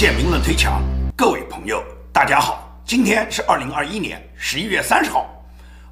见评论推墙，各位朋友，大家好，今天是二零二一年十一月三十号。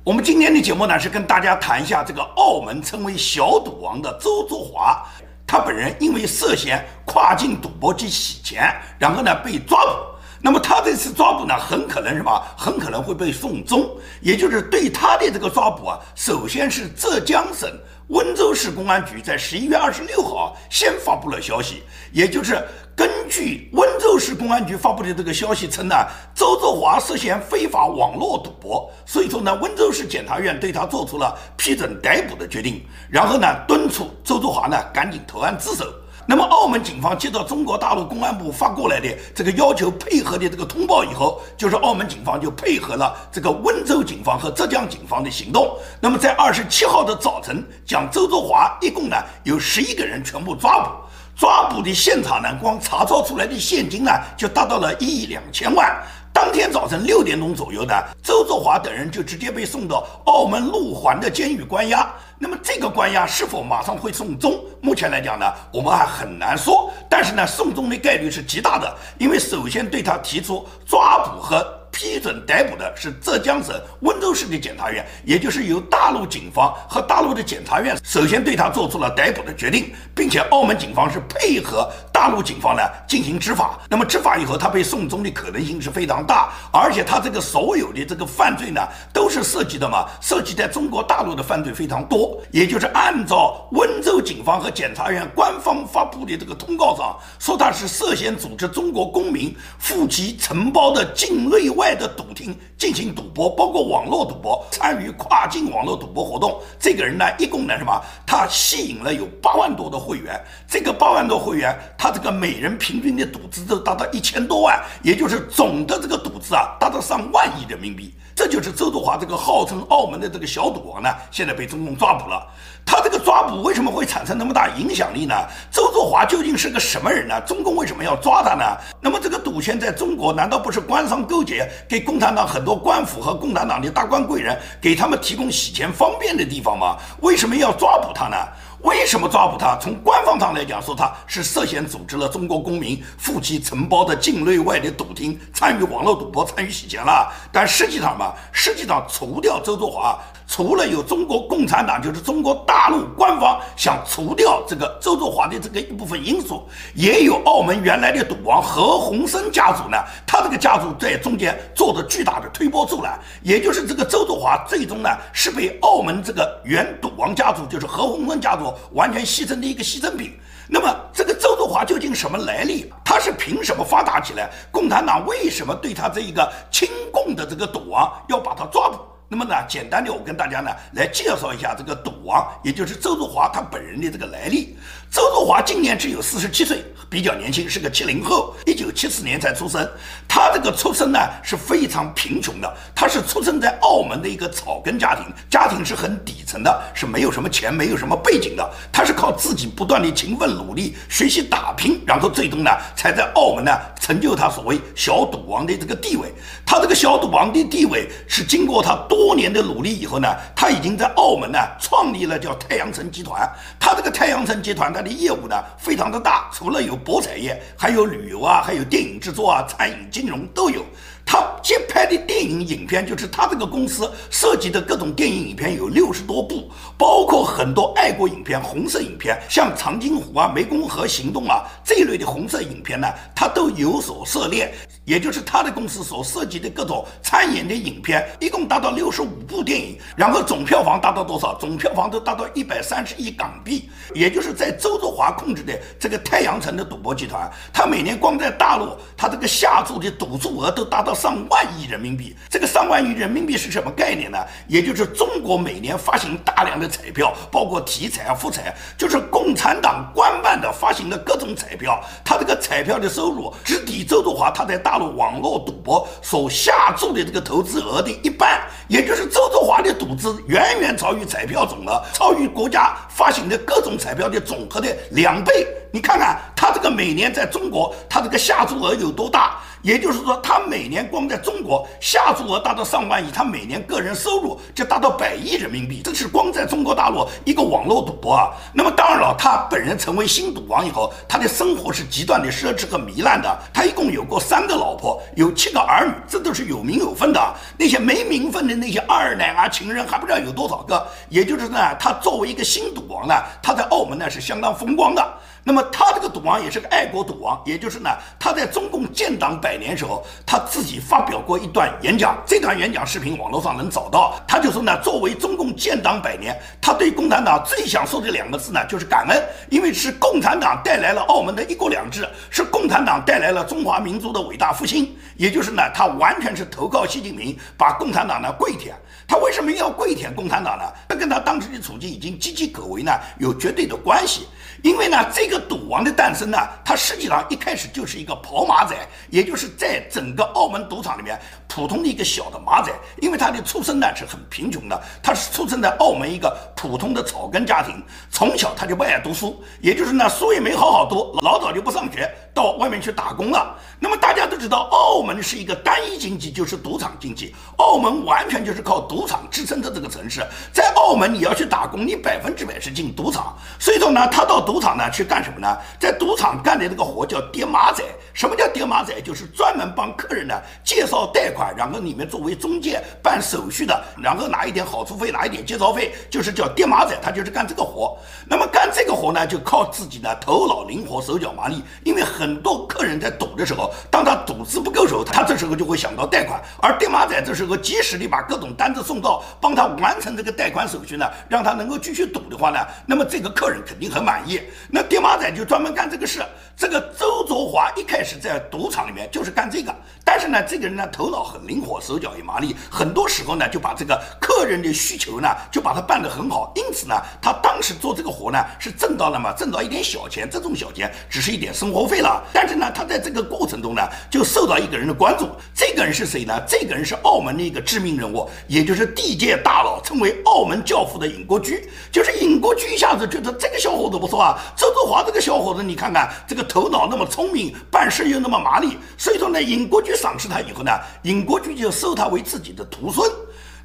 我们今天的节目呢，是跟大家谈一下这个澳门称为“小赌王”的周作华，他本人因为涉嫌跨境赌博及洗钱，然后呢被抓捕。那么他这次抓捕呢，很可能什么？很可能会被送终。也就是对他的这个抓捕啊，首先是浙江省温州市公安局在十一月二十六号先发布了消息，也就是根据温州市公安局发布的这个消息称呢，周作华涉嫌非法网络赌博，所以说呢，温州市检察院对他做出了批准逮捕的决定，然后呢，敦促周作华呢赶紧投案自首。那么，澳门警方接到中国大陆公安部发过来的这个要求配合的这个通报以后，就是澳门警方就配合了这个温州警方和浙江警方的行动。那么，在二十七号的早晨，将周作华一共呢有十一个人全部抓捕。抓捕的现场呢，光查抄出来的现金呢就达到了一亿两千万。当天早晨六点钟左右呢，周作华等人就直接被送到澳门路环的监狱关押。那么这个关押是否马上会送终？目前来讲呢，我们还很难说。但是呢，送终的概率是极大的，因为首先对他提出抓捕和。批准逮捕的是浙江省温州市的检察院，也就是由大陆警方和大陆的检察院首先对他做出了逮捕的决定，并且澳门警方是配合大陆警方呢进行执法。那么执法以后，他被送终的可能性是非常大，而且他这个所有的这个犯罪呢，都是涉及的嘛，涉及在中国大陆的犯罪非常多。也就是按照温州警方和检察院官方发布的这个通告上说，他是涉嫌组织中国公民赴其承包的境内。外的赌厅进行赌博，包括网络赌博，参与跨境网络赌博活动。这个人呢，一共呢什么？他吸引了有八万多的会员。这个八万多会员，他这个每人平均的赌资都达到一千多万，也就是总的这个赌资啊，达到上万亿人民币。这就是周作华这个号称澳门的这个小赌王呢，现在被中共抓捕了。他这个抓捕为什么会产生那么大影响力呢？周作华究竟是个什么人呢？中共为什么要抓他呢？那么这个赌钱在中国难道不是官商勾结，给共产党很多官府和共产党的大官贵人给他们提供洗钱方便的地方吗？为什么要抓捕他呢？为什么抓捕他？从官方上来讲，说他是涉嫌组织了中国公民赴其承包的境内外的赌厅，参与网络赌博，参与洗钱了。但实际上嘛，实际上除掉周作华。除了有中国共产党，就是中国大陆官方想除掉这个周作华的这个一部分因素，也有澳门原来的赌王何鸿燊家族呢，他这个家族在中间做的巨大的推波助澜，也就是这个周作华最终呢是被澳门这个原赌王家族，就是何鸿燊家族完全牺牲的一个牺牲品。那么这个周作华究竟什么来历？他是凭什么发达起来？共产党为什么对他这一个亲共的这个赌王要把他抓捕？那么呢，简单的我跟大家呢来介绍一下这个赌王，也就是周作华他本人的这个来历。周作华今年只有四十七岁，比较年轻，是个七零后，一九七四年才出生。他这个出生呢是非常贫穷的，他是出生在澳门的一个草根家庭，家庭是很底层的，是没有什么钱，没有什么背景的。他是靠自己不断的勤奋努力学习打拼，然后最终呢才在澳门呢。成就他所谓小赌王的这个地位，他这个小赌王的地位是经过他多年的努力以后呢，他已经在澳门呢创立了叫太阳城集团。他这个太阳城集团呢，它的业务呢非常的大，除了有博彩业，还有旅游啊，还有电影制作啊，餐饮、金融都有。他接拍的电影影片，就是他这个公司涉及的各种电影影片有六十多部，包括很多爱国影片、红色影片，像《长津湖》啊、《湄公河行动》啊这一类的红色影片呢，他都有所涉猎。也就是他的公司所涉及的各种参演的影片，一共达到六十五部电影，然后总票房达到多少？总票房都达到一百三十亿港币。也就是在周作华控制的这个太阳城的赌博集团，他每年光在大陆，他这个下注的赌注额都达到上万亿人民币。这个上万亿人民币是什么概念呢？也就是中国每年发行大量的彩票，包括体彩啊、复彩，就是共产党官办的发行的各种彩票，他这个彩票的收入只抵周作华他在大陆。网络赌博所下注的这个投资额的一半，也就是周作华的赌资远远超于彩票总额，超于国家发行的各种彩票的总和的两倍。你看看他这个每年在中国，他这个下注额有多大？也就是说，他每年光在中国下注额达到上万亿，他每年个人收入就达到百亿人民币，这是光在中国大陆一个网络赌博啊。那么当然了，他本人成为新赌王以后，他的生活是极端的奢侈和糜烂的。他一共有过三个老婆，有七个儿女，这都是有名有分的。那些没名分的那些二奶啊、情人还不知道有多少个。也就是呢，他作为一个新赌王呢，他在澳门呢是相当风光的。那么他这个赌王也是个爱国赌王，也就是呢，他在中共建党百年时候，他自己发表过一段演讲，这段演讲视频网络上能找到。他就说呢，作为中共建党百年，他对共产党最想说的两个字呢，就是感恩，因为是共产党带来了澳门的一国两制，是共产党带来了中华民族的伟大复兴。也就是呢，他完全是投靠习近平，把共产党呢跪舔。他为什么要跪舔共产党呢？这跟他当时的处境已经岌岌可危呢，有绝对的关系。因为呢，这个赌王的诞生呢，他实际上一开始就是一个跑马仔，也就是在整个澳门赌场里面普通的一个小的马仔。因为他的出生呢是很贫穷的，他是出生在澳门一个普通的草根家庭，从小他就不爱读书，也就是呢书也没好好读，老早就不上学，到外面去打工了。那么大家都知道，澳门是一个单一经济，就是赌场经济，澳门完全就是靠赌场支撑的这个城市。在澳门你要去打工，你百分之百是进赌场。所以说呢，他到赌场呢去干什么呢？在赌场干的这个活叫叠马仔。什么叫叠马仔？就是专门帮客人呢介绍贷款，然后你们作为中介办手续的，然后拿一点好处费，拿一点介绍费，就是叫叠马仔。他就是干这个活。那么干这个活呢，就靠自己的头脑灵活，手脚麻利。因为很多客人在赌的时候，当他赌资不够时候，他这时候就会想到贷款。而叠马仔这时候及时的把各种单子送到，帮他完成这个贷款手续呢，让他能够继续赌的话呢，那么这个客人肯定很满意。那叠马仔就专门干这个事。这个周卓华一开始在赌场里面就是干这个，但是呢，这个人呢头脑很灵活，手脚也麻利，很多时候呢就把这个客人的需求呢就把它办得很好。因此呢，他当时做这个活呢是挣到了嘛，挣到一点小钱，这种小钱只是一点生活费了。但是呢，他在这个过程中呢就受到一个人的关注，这个人是谁呢？这个人是澳门的一个知名人物，也就是地界大佬，称为澳门教父的尹国驹。就是尹国驹一下子觉得这个小伙子不错啊，周德华这个小伙子，你看看这个。头脑那么聪明，办事又那么麻利，所以说呢，尹国驹赏识他以后呢，尹国驹就收他为自己的徒孙。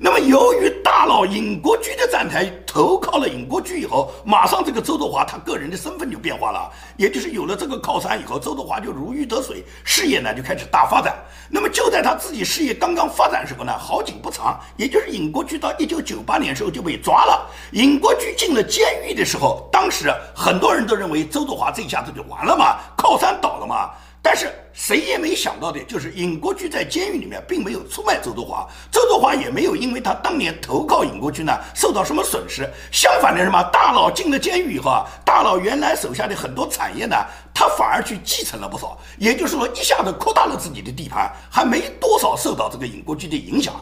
那么由于大佬尹国驹的站台投靠了尹国驹以后，马上这个周德华他个人的身份就变化了，也就是有了这个靠山以后，周德华就如鱼得水，事业呢就开始大发展。那么就在他自己事业刚刚发展时候呢，好景不长，也就是尹国驹到一九九八年时候就被抓了。尹国驹进了监狱的时候，当时很多人都认为周德华这一下子就完了嘛，靠山倒了嘛。但是谁也没想到的，就是尹国驹在监狱里面并没有出卖周德华，周德华也没有因为他当年投靠尹国驹呢受到什么损失。相反的，什么大佬进了监狱以后啊，大佬原来手下的很多产业呢，他反而去继承了不少，也就是说一下子扩大了自己的地盘，还没多少受到这个尹国驹的影响。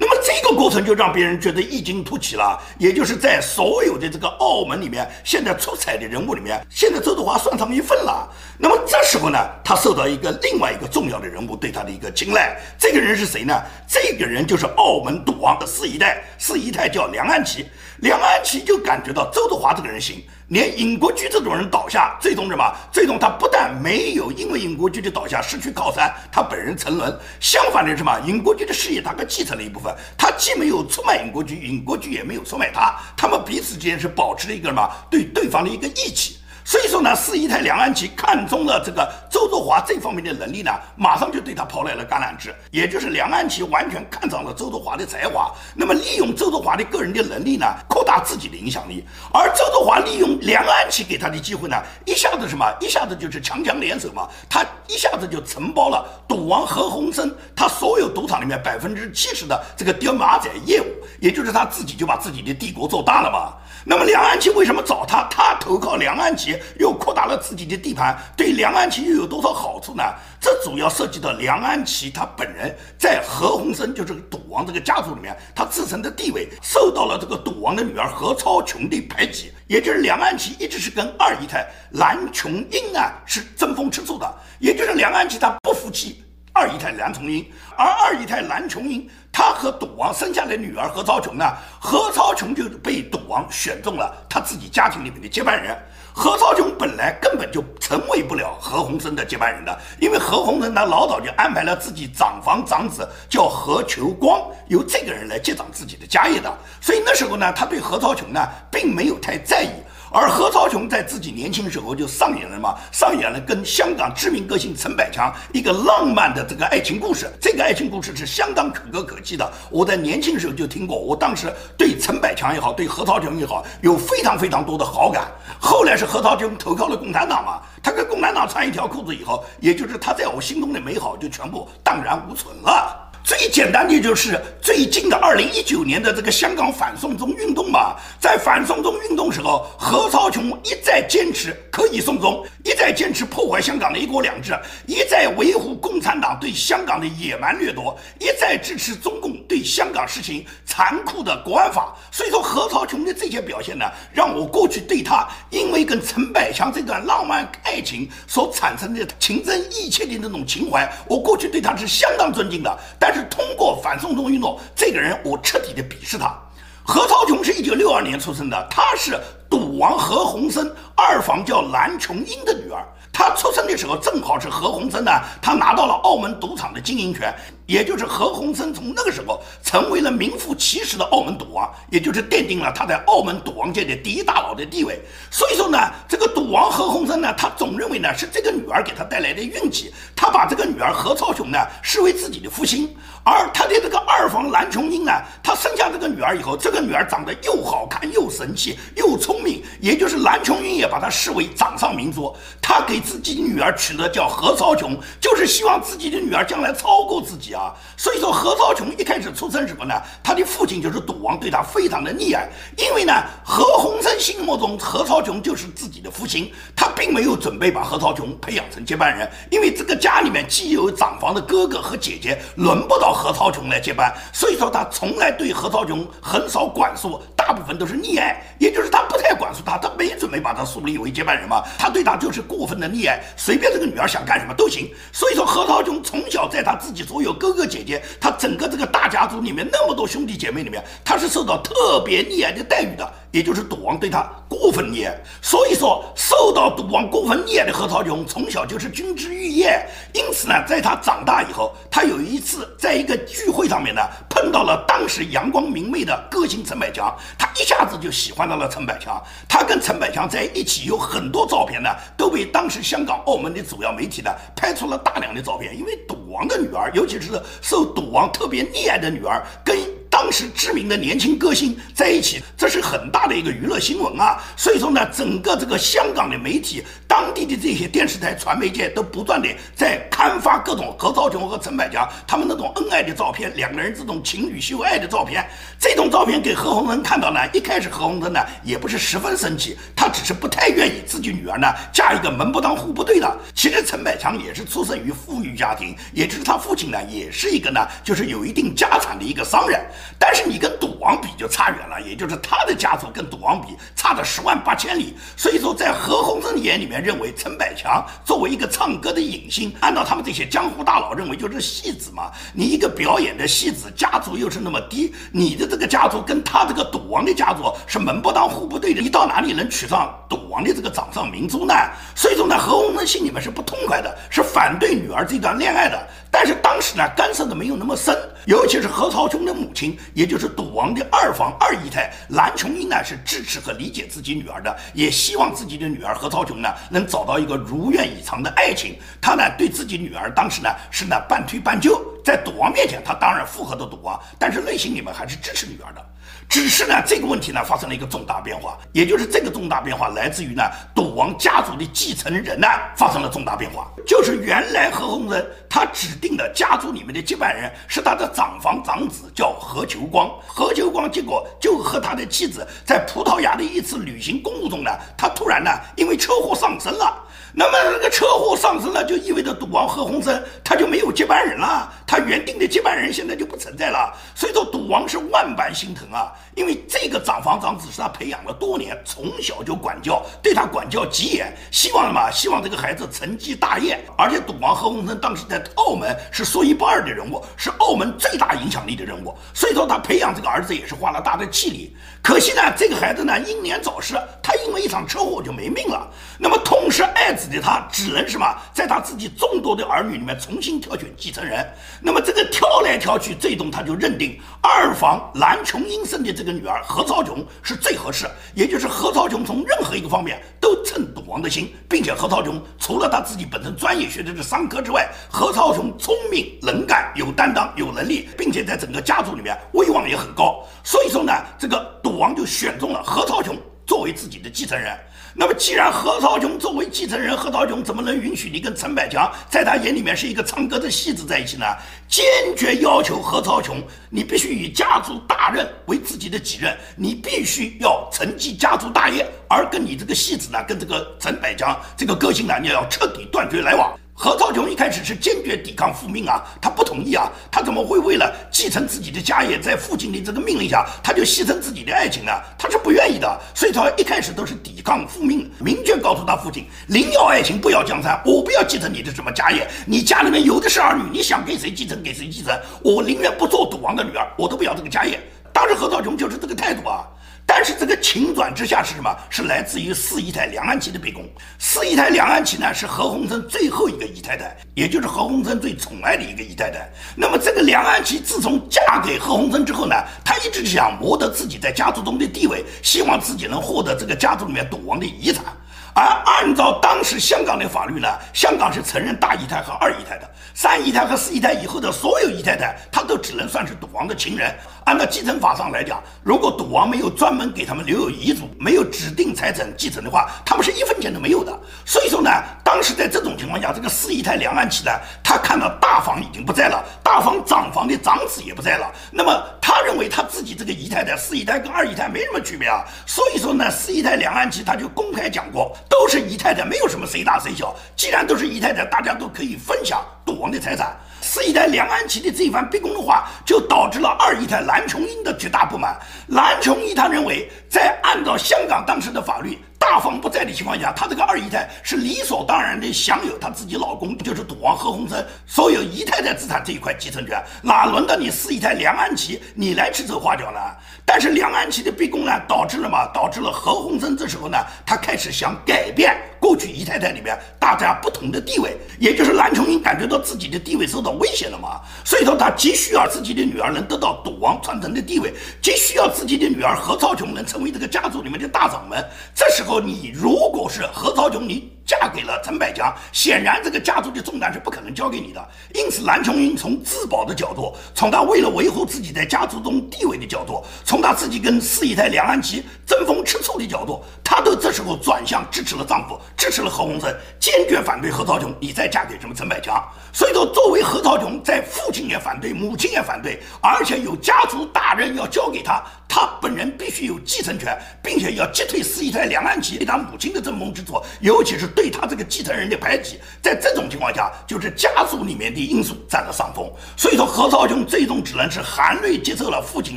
那么这个过程就让别人觉得异军突起了，也就是在所有的这个澳门里面，现在出彩的人物里面，现在周德华算他们一份了。那么这时候呢，他受到一个另外一个重要的人物对他的一个青睐，这个人是谁呢？这个人就是澳门赌王的四姨太，四姨太叫梁安琪。梁安琪就感觉到周德华这个人行。连尹国驹这种人倒下，最终什么？最终他不但没有因为尹国驹的倒下失去靠山，他本人沉沦。相反的什么？尹国驹的事业他可继承了一部分。他既没有出卖尹国驹，尹国驹也没有出卖他。他们彼此之间是保持了一个什么？对对方的一个义气。所以说呢，四姨太梁安琪看中了这个周作华这方面的能力呢，马上就对他抛来了橄榄枝。也就是梁安琪完全看上了周作华的才华，那么利用周作华的个人的能力呢，扩大自己的影响力。而周作华利用梁安琪给他的机会呢，一下子什么？一下子就是强强联手嘛。他一下子就承包了赌王何鸿燊他所有赌场里面百分之七十的这个丢马仔业务，也就是他自己就把自己的帝国做大了嘛。那么梁安琪为什么找他？他投靠梁安琪，又扩大了自己的地盘，对梁安琪又有多少好处呢？这主要涉及到梁安琪他本人在何鸿燊，就是赌王这个家族里面，他自身的地位受到了这个赌王的女儿何超琼的排挤，也就是梁安琪一直是跟二姨太蓝琼英啊是争风吃醋的，也就是梁安琪他不服气。二姨太蓝琼英，而二姨太蓝琼英，她和赌王生下的女儿何超琼呢？何超琼就被赌王选中了他自己家庭里面的接班人。何超琼本来根本就成为不了何鸿燊的接班人的，因为何鸿燊他老早就安排了自己长房长子叫何求光，由这个人来接掌自己的家业的，所以那时候呢，他对何超琼呢并没有太在意。而何超琼在自己年轻时候就上演了嘛，上演了跟香港知名歌星陈百强一个浪漫的这个爱情故事。这个爱情故事是相当可歌可泣的。我在年轻时候就听过，我当时对陈百强也好，对何超琼也好，有非常非常多的好感。后来是何超琼投靠了共产党嘛，他跟共产党穿一条裤子以后，也就是他在我心中的美好就全部荡然无存了。最简单的就是最近的二零一九年的这个香港反送中运动嘛，在反送中运动时候，何超琼一再坚持可以送中，一再坚持破坏香港的一国两制，一再维护共产党对香港的野蛮掠夺，一再支持中共对香港实行残酷的国安法。所以说，何超琼的这些表现呢，让我过去对他因为跟陈百强这段浪漫爱情所产生的情真意切的那种情怀，我过去对他是相当尊敬的。但是。通过反送中运动，这个人我彻底的鄙视他。何超琼是一九六二年出生的，他是赌王何鸿燊二房叫蓝琼英的女儿。他出生的时候正好是何鸿燊呢，他拿到了澳门赌场的经营权。也就是何鸿燊从那个时候成为了名副其实的澳门赌王，也就是奠定了他在澳门赌王界的第一大佬的地位。所以说呢，这个赌王何鸿燊呢，他总认为呢是这个女儿给他带来的运气，他把这个女儿何超琼呢视为自己的福星。而他的这个二房蓝琼英呢，他生下这个女儿以后，这个女儿长得又好看又神气又聪明，也就是蓝琼英也把她视为掌上明珠。他给自己女儿取的叫何超琼，就是希望自己的女儿将来超过自己啊。啊，所以说何超琼一开始出生什么呢，他的父亲就是赌王，对他非常的溺爱。因为呢，何鸿燊心目中何超琼就是自己的父亲，他并没有准备把何超琼培养成接班人，因为这个家里面既有长房的哥哥和姐姐，轮不到何超琼来接班，所以说他从来对何超琼很少管束，大部分都是溺爱，也就是他不太管束他，他没准备把他树立为接班人嘛，他对他就是过分的溺爱，随便这个女儿想干什么都行。所以说何超琼从小在他自己所有哥。哥姐姐，他整个这个大家族里面那么多兄弟姐妹里面，他是受到特别溺爱的待遇的。也就是赌王对他过分溺爱，所以说受到赌王过分溺爱的何超琼从小就是金枝玉叶。因此呢，在他长大以后，他有一次在一个聚会上面呢，碰到了当时阳光明媚的歌星陈百强，他一下子就喜欢上了陈百强。他跟陈百强在一起有很多照片呢，都被当时香港、澳门的主要媒体呢拍出了大量的照片。因为赌王的女儿，尤其是受赌王特别溺爱的女儿，跟。当时知名的年轻歌星在一起，这是很大的一个娱乐新闻啊。所以说呢，整个这个香港的媒体、当地的这些电视台、传媒界都不断的在刊发各种何超琼和陈百强他们那种恩爱的照片，两个人这种情侣秀爱的照片。这种照片给何鸿燊看到呢，一开始何鸿燊呢也不是十分生气，他只是不太愿意自己女儿呢嫁一个门不当户不对的。其实陈百强也是出生于富裕家庭，也就是他父亲呢也是一个呢就是有一定家产的一个商人。但是你跟赌王比就差远了，也就是他的家族跟赌王比差着十万八千里。所以说，在何鸿燊眼里面，认为陈百强作为一个唱歌的影星，按照他们这些江湖大佬认为就是戏子嘛。你一个表演的戏子，家族又是那么低，你的这个家族跟他这个赌王的家族是门不当户不对的，你到哪里能娶上赌王的这个掌上明珠呢？所以说呢，何鸿燊心里面是不痛快的，是反对女儿这段恋爱的。但是当时呢，干涉的没有那么深，尤其是何超琼的母亲，也就是赌王的二房二姨太蓝琼英呢，是支持和理解自己女儿的，也希望自己的女儿何超琼呢，能找到一个如愿以偿的爱情。他呢，对自己女儿当时呢，是呢半推半就，在赌王面前，他当然附和的赌王，但是内心里面还是支持女儿的。只是呢，这个问题呢发生了一个重大变化，也就是这个重大变化来自于呢赌王家族的继承人呢发生了重大变化，就是原来何鸿燊他指定的家族里面的接班人是他的长房长子叫何求光，何求光结果就和他的妻子在葡萄牙的一次旅行公路中呢，他突然呢因为车祸丧生了。那么这个车祸上升了，就意味着赌王何鸿燊他就没有接班人了，他原定的接班人现在就不存在了。所以说赌王是万般心疼啊，因为这个长房长子是他培养了多年，从小就管教，对他管教极严，希望什么，希望这个孩子成绩大业。而且赌王何鸿燊当时在澳门是说一不二的人物，是澳门最大影响力的人物，所以说他培养这个儿子也是花了大的气力。可惜呢，这个孩子呢英年早逝，他因为一场车祸就没命了。那么痛失爱子的他，只能什么，在他自己众多的儿女里面重新挑选继承人。那么这个挑来挑去，最终他就认定二房蓝琼英生的这个女儿何超琼是最合适，也就是何超琼从任何一个方面都称赌王的心，并且何超琼除了他自己本身专业学的是商科之外，何超琼聪明能干、有担当、有能力，并且在整个家族里面威望也很高。所以说呢，这个赌王就选中了何超琼作为自己的继承人。那么，既然何超琼作为继承人，何超琼怎么能允许你跟陈百强在他眼里面是一个唱歌的戏子在一起呢？坚决要求何超琼，你必须以家族大任为自己的己任，你必须要承继家族大业，而跟你这个戏子呢，跟这个陈百强这个个性呢，你要彻底断绝来往。何超琼一开始是坚决抵抗父命啊，他不同意啊，他怎么会为了继承自己的家业，在父亲的这个命令下，他就牺牲自己的爱情呢？他是不愿意的，所以他一开始都是抵抗父命，明确告诉他父亲：宁要爱情，不要江山，我不要继承你的什么家业，你家里面有的是儿女，你想给谁继承给谁继承，我宁愿不做赌王的女儿，我都不要这个家业。当时何超琼就是这个态度啊。但是这个情转之下是什么？是来自于四姨太梁安琪的逼宫。四姨太梁安琪呢，是何鸿燊最后一个姨太太，也就是何鸿燊最宠爱的一个姨太太。那么这个梁安琪自从嫁给何鸿燊之后呢，她一直想谋得自己在家族中的地位，希望自己能获得这个家族里面赌王的遗产。而按照当时香港的法律呢，香港是承认大姨太和二姨太的。三姨太和四姨太以后的所有姨太太，她都只能算是赌王的情人。按照继承法上来讲，如果赌王没有专门给他们留有遗嘱，没有指定财产继承的话，他们是一分钱都没有的。所以说呢，当时在这种情况下，这个四姨太梁安琪呢，她看到大房已经不在了，大房长房的长子也不在了，那么她认为她自己这个姨太太、四姨太跟二姨太没什么区别啊。所以说呢，四姨太梁安琪她就公开讲过，都是姨太太，没有什么谁大谁小。既然都是姨太太，大家都可以分享。赌王的财产，四姨太梁安琪的这一番逼宫的话，就导致了二姨太蓝琼英的极大不满。蓝琼英她认为，在按照香港当时的法律。大房不在的情况下，她这个二姨太是理所当然的享有她自己老公就是赌王何鸿燊所有姨太太资产这一块继承权，哪轮到你四姨太梁安琪你来指手画脚呢？但是梁安琪的逼宫呢，导致了嘛？导致了何鸿燊这时候呢，他开始想改变过去姨太太里面大家不同的地位，也就是蓝琼英感觉到自己的地位受到威胁了嘛，所以说他急需要自己的女儿能得到赌王传承的地位，急需要自己的女儿何超琼能成为这个家族里面的大掌门，这时候。你如果是何超琼，你嫁给了陈百强，显然这个家族的重担是不可能交给你的。因此，蓝琼英从自保的角度，从他为了维护自己在家族中地位的角度，从他自己跟四姨太梁安琪争风吃醋的角度，她都这时候转向支持了丈夫，支持了何鸿燊，坚决反对何超琼你再嫁给什么陈百强。所以说，作为何超琼，在父亲也反对，母亲也反对，而且有家族大任要交给他。他本人必须有继承权，并且要击退四姨太梁安琪对他母亲的争风吃醋，尤其是对他这个继承人的排挤。在这种情况下，就是家族里面的因素占了上风。所以说，何超琼最终只能是含泪接受了父亲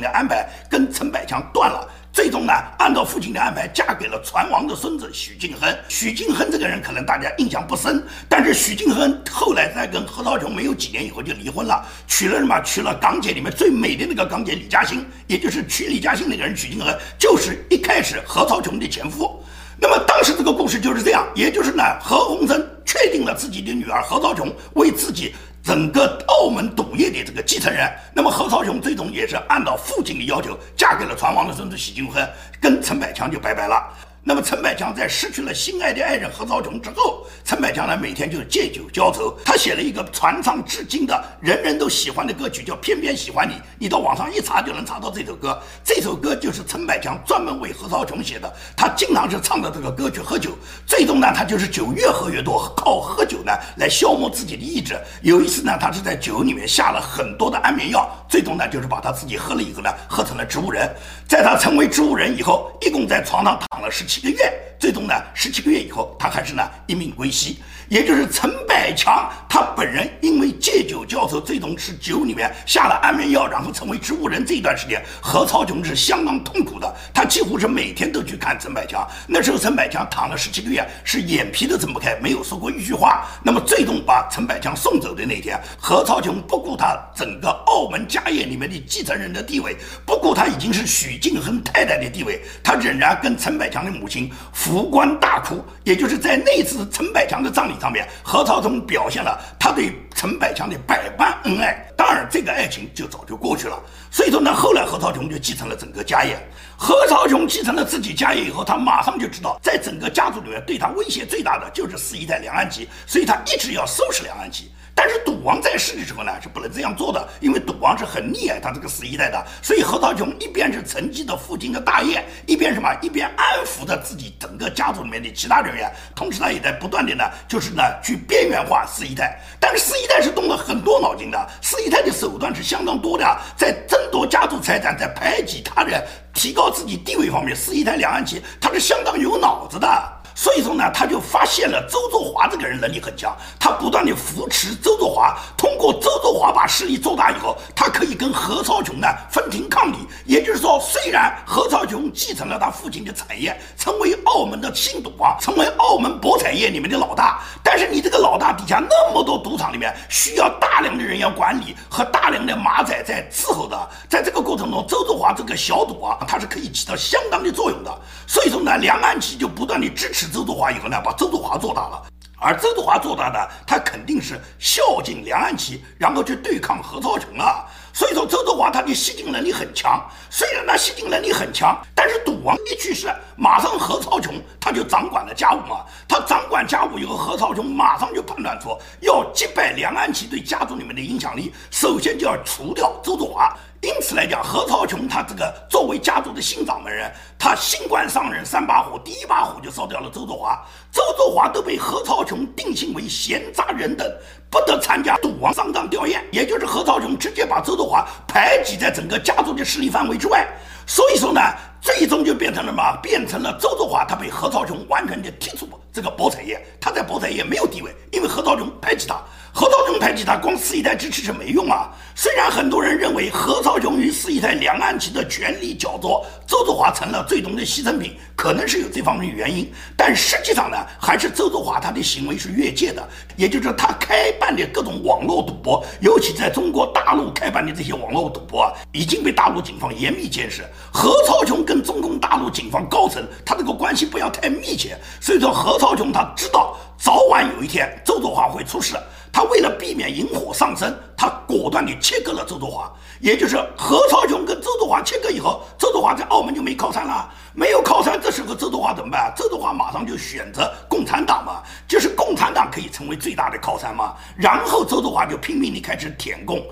的安排，跟陈百强断了。最终呢，按照父亲的安排，嫁给了船王的孙子许敬亨。许敬亨这个人可能大家印象不深，但是许敬亨后来在跟何超琼没有几年以后就离婚了，娶了什么？娶了港姐里面最美的那个港姐李嘉欣，也就是娶李嘉欣那个人许敬亨，就是一开始何超琼的前夫。那么当时这个故事就是这样，也就是呢，何鸿燊确定了自己的女儿何超琼为自己。整个澳门赌业的这个继承人，那么何超琼最终也是按照父亲的要求，嫁给了船王的孙子许金亨，跟陈百强就拜拜了。那么陈百强在失去了心爱的爱人何超琼之后，陈百强呢每天就借酒浇愁。他写了一个传唱至今的人人都喜欢的歌曲，叫《偏偏喜欢你》。你到网上一查就能查到这首歌。这首歌就是陈百强专门为何超琼写的。他经常是唱着这个歌曲喝酒，最终呢他就是酒越喝越多，靠喝酒呢来消磨自己的意志。有一次呢他是在酒里面下了很多的安眠药，最终呢就是把他自己喝了以后呢喝成了植物人。在他成为植物人以后，一共在床上躺了十。七七个月，最终呢，十七个月以后，他还是呢一命归西。也就是陈百强他本人因为借酒浇愁，最终是酒里面下了安眠药，然后成为植物人。这一段时间，何超琼是相当痛苦的。他几乎是每天都去看陈百强。那时候陈百强躺了十七个月，是眼皮都睁不开，没有说过一句话。那么最终把陈百强送走的那天，何超琼不顾他整个澳门家业里面的继承人的地位，不顾他已经是许晋亨太太的地位，他仍然跟陈百强的母母亲扶棺大哭。也就是在那次陈百强的葬礼上面，何超琼表现了他对陈百强的百般恩爱。当然，这个爱情就早就过去了。所以说呢，后来何超琼就继承了整个家业。何超琼继承了自己家业以后，他马上就知道，在整个家族里面对他威胁最大的就是四姨太梁安琪，所以他一直要收拾梁安琪。但是赌王在世的时候呢，是不能这样做的，因为赌王是很溺爱他这个四姨太的。所以何超琼一边是承继着父亲的大业，一边什么，一边安抚着自己整个家族里面的其他人员，同时呢，也在不断的呢，就是呢，去边缘化四姨太。但是四姨太是动了很多脑筋的，四姨太的手段是相当多的，在争夺家族财产，在排挤他人、提高自己地位方面，四姨太梁安琪她是相当有脑子的。所以说呢，他就发现了周作华这个人能力很强，他不断的扶持周作华，通过周作华把势力做大以后，他可以跟何超琼呢分庭抗礼。也就是说，虽然何超琼继承了他父亲的产业，成为澳门的新赌王，成为澳门博彩业里面的老大，但是你这个老大底下那么多赌场里面需要大量的人员管理和大量的马仔在伺候的，在这个过程中，周作华这个小赌啊他是可以起到相当的作用的。所以说呢，梁安琪就不断的支持。是周作华以后呢，把周作华做大了，而周作华做大呢，他肯定是孝敬梁安琪，然后去对抗何超琼啊。所以说，周作华他的吸金能力很强。虽然他吸金能力很强，但是赌王一去世，马上何超琼他就掌管了家务嘛。他掌管家务以后，何超琼马上就判断出要击败梁安琪对家族里面的影响力，首先就要除掉周作华。因此来讲，何超琼他这个作为家族的新掌门人，他新官上任三把火，第一把火就烧掉了周作华。周作华都被何超琼定性为闲杂人等，不得参加赌王上当吊唁。也就是何超琼直接把周德华排挤在整个家族的势力范围之外。所以说呢，最终就变成了什么？变成了周作华他被何超琼完全的踢出这个博彩业，他在博彩业没有地位，因为何超琼排挤他。何超琼排挤他，光四姨太支持是没用啊。虽然很多人认为何超琼与四姨太梁安琪的权力角逐，周作华成了最终的牺牲品，可能是有这方面原因。但实际上呢，还是周作华他的行为是越界的，也就是他开办的各种网络赌博，尤其在中国大陆开办的这些网络赌博啊，已经被大陆警方严密监视。何超琼跟中共大陆警方高层他这个关系不要太密切，所以说何超琼他知道早晚有一天周作华会出事。他为了避免引火上身，他果断地切割了周作华，也就是何超琼跟周作华切割以后，周作华在澳门就没靠山了，没有靠山，这时候周作华怎么办？周作华马上就选择共产党嘛，就是共产党可以成为最大的靠山嘛，然后周作华就拼命地开始舔共。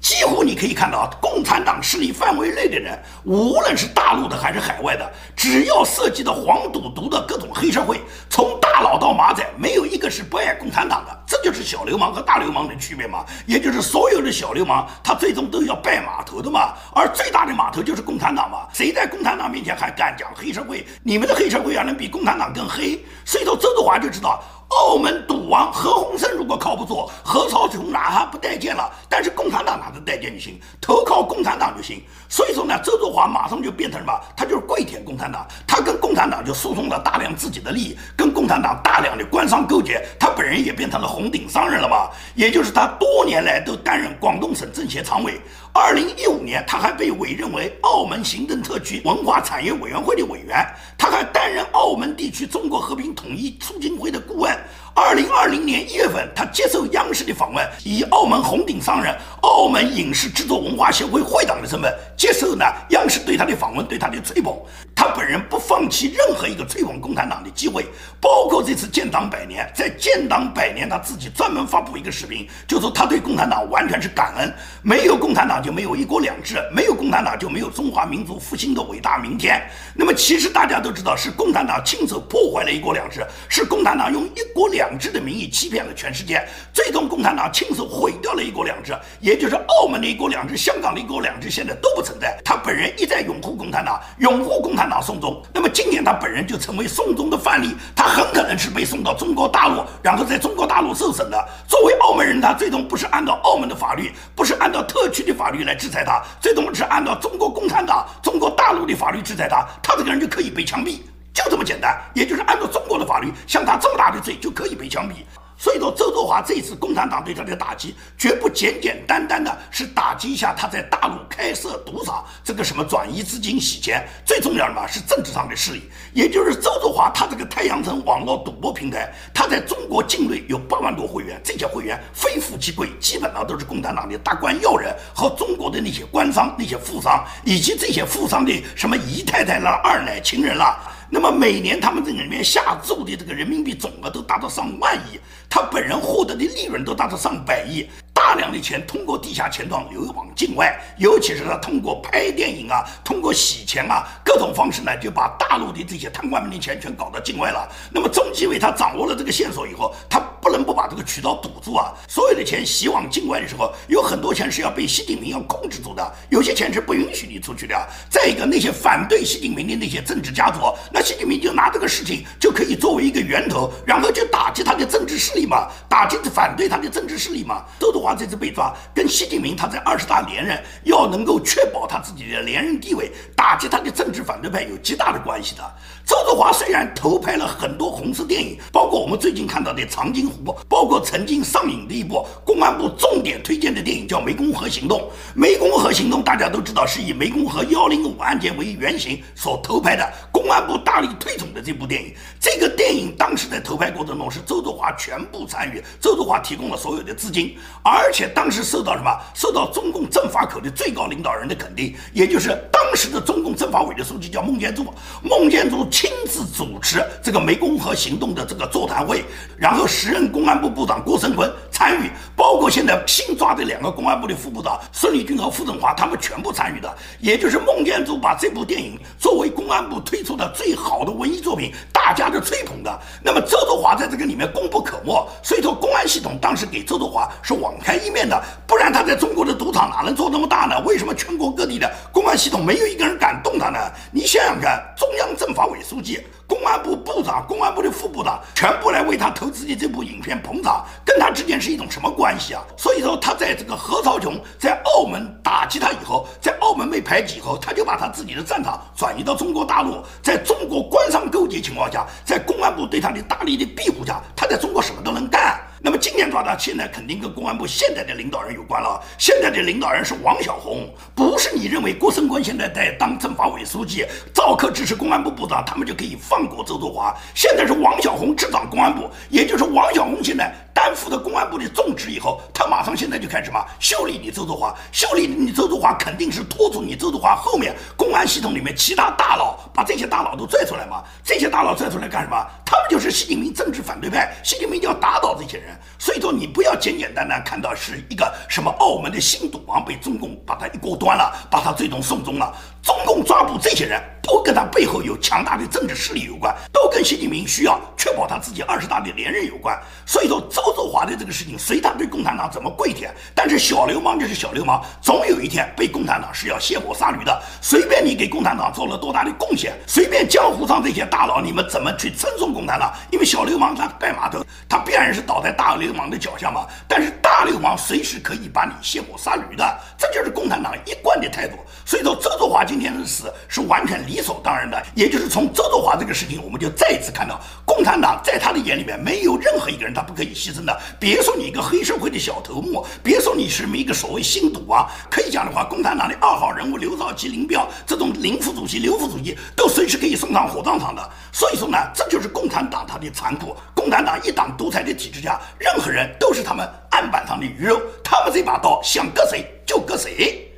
几乎你可以看到，共产党势力范围内的人，无论是大陆的还是海外的，只要涉及到黄赌毒的各种黑社会，从大佬到马仔，没有一个是不爱共产党的。这就是小流氓和大流氓的区别嘛，也就是所有的小流氓，他最终都要拜码头的嘛。而最大的码头就是共产党嘛。谁在共产党面前还敢讲黑社会？你们的黑社会啊，能比共产党更黑？所以说，周作华就知道。澳门赌王何鸿燊如果靠不住，何超琼哪还不待见了，但是共产党哪能待见就行，投靠共产党就行。所以说呢，周作华马上就变成什么？他就是跪舔共产党，他跟共产党就输送了大量自己的利益，跟共产党大量的官商勾结，他本人也变成了红顶商人了嘛。也就是他多年来都担任广东省政协常委。二零一五年，他还被委任为澳门行政特区文化产业委员会的委员，他还担任澳门地区中国和平统一促进会的顾问。二零二零年一月份，他接受央视的访问，以澳门红顶商人、澳门影视制作文化协会会长的身份接受呢央视对他的访问，对他的吹捧。他本人不放弃任何一个吹捧共产党的机会，包括这次建党百年，在建党百年，他自己专门发布一个视频，就说他对共产党完全是感恩，没有共产党就没有一国两制，没有共产党就没有中华民族复兴的伟大明天。那么其实大家都知道，是共产党亲手破坏了一国两制，是共产党用一国两。制的名义欺骗了全世界，最终共产党亲手毁掉了一国两制，也就是澳门的一国两制，香港的一国两制现在都不存在。他本人一再拥护共产党，拥护共产党送终。那么今年他本人就成为送终的范例，他很可能是被送到中国大陆，然后在中国大陆受审的。作为澳门人，他最终不是按照澳门的法律，不是按照特区的。法律来制裁他，最终是按照中国共产党、中国大陆的法律制裁他，他这个人就可以被枪毙，就这么简单。也就是按照中国的法律，像他这么大的罪就可以被枪毙。所以说，周作华这次共产党对他的打击，绝不简简单单的是打击一下他在大陆开设赌场，这个什么转移资金、洗钱，最重要的嘛是政治上的势力。也就是周作华他这个太阳城网络赌博平台，他在中国境内有八万多会员，这些会员非富即贵，基本上都是共产党的大官要人和中国的那些官商、那些富商，以及这些富商的什么姨太太啦、二奶情人啦。那么每年他们这里面下注的这个人民币总额都达到上万亿，他本人获得的利润都达到上百亿，大量的钱通过地下钱庄流往境外，尤其是他通过拍电影啊，通过洗钱啊，各种方式呢，就把大陆的这些贪官们的钱全搞到境外了。那么中纪委他掌握了这个线索以后，他。不能不把这个渠道堵住啊！所有的钱洗往境外的时候，有很多钱是要被习近平要控制住的，有些钱是不允许你出去的。再一个，那些反对习近平的那些政治家族，那习近平就拿这个事情就可以作为一个源头，然后就打击他的政治势力嘛，打击反对他的政治势力嘛。周德华这次被抓，跟习近平他在二十大连任要能够确保他自己的连任地位，打击他的政治反对派有极大的关系的。周德华虽然投拍了很多红色电影，包括我们最近看到的《长津湖》，包括曾经上映的一部公安部重点推荐的电影叫《湄公河行动》。湄公河行动大家都知道是以湄公河幺零五案件为原型所偷拍的，公安部大力推崇的这部电影。这个电影当时在偷拍过程中是周德华全部参与，周德华提供了所有的资金，而且当时受到什么？受到中共政法口的最高领导人的肯定，也就是当时的中共政法委的书记叫孟建柱，孟建柱。亲自主持这个湄公河行动的这个座谈会，然后时任公安部部长郭声琨参与，包括现在新抓的两个公安部的副部长孙立军和傅政华，他们全部参与的。也就是孟建柱把这部电影作为公安部推出的最好的文艺作品，大家的吹捧的。那么周作华在这个里面功不可没，所以说公安系统当时给周作华是网开一面的，不然他在中国的赌场哪能做那么大呢？为什么全国各地的公安系统没有一个人敢动他呢？你想想看，中央政法委。书记、公安部部长、公安部的副部长全部来为他投资的这部影片捧场，跟他之间是一种什么关系啊？所以说，他在这个何超琼在澳门打击他以后，在澳门被排挤以后，他就把他自己的战场转移到中国大陆，在中国官商勾结情况下，在公安部对他的大力的庇护下，他在中国什么都能干。今年抓他，现在肯定跟公安部现在的领导人有关了。现在的领导人是王小红，不是你认为郭声琨现在在当政法委书记，赵克支持公安部部长，他们就可以放过周作华。现在是王小红执掌公安部，也就是王小红现在担负的公安部的重职以后，他马上现在就开始什么修理你周作华，修理你周作华肯定是拖住你周作华后面公安系统里面其他大佬，把这些大佬都拽出来嘛。这些大佬拽出来干什么？他们就是习近平政治反对派，习近平就要打倒这些人。所以说，你不要简简单单看到是一个什么澳门的新赌王被中共把他一锅端了，把他最终送终了。中共抓捕这些人都跟他背后有强大的政治势力有关，都跟习近平需要确保他自己二十大的连任有关。所以说，周作华的这个事情，随他对共产党怎么跪舔，但是小流氓就是小流氓，总有一天被共产党是要卸磨杀驴的。随便你给共产党做了多大的贡献，随便江湖上这些大佬你们怎么去称颂共产党，因为小流氓他拜码头，他必然是倒在大流氓的脚下嘛。但是大流氓随时可以把你卸磨杀驴的，这就是共产党一贯的态度。所以说，周作华今天的死是完全理所当然的。也就是从周作华这个事情，我们就再一次看到，共产党在他的眼里面没有任何一个人他不可以牺牲的。别说你一个黑社会的小头目，别说你是一个所谓新赌王，可以讲的话，共产党的二号人物刘少奇、林彪这种林副主席、刘副主席都随时可以送上火葬场的。所以说呢，这就是共产党他的残酷。共产党一党独裁的体制下，任何人都是他们案板上的鱼肉，他们这把刀想割谁就割谁。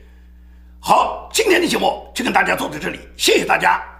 好，今天的节目就跟大家做到这里，谢谢大家。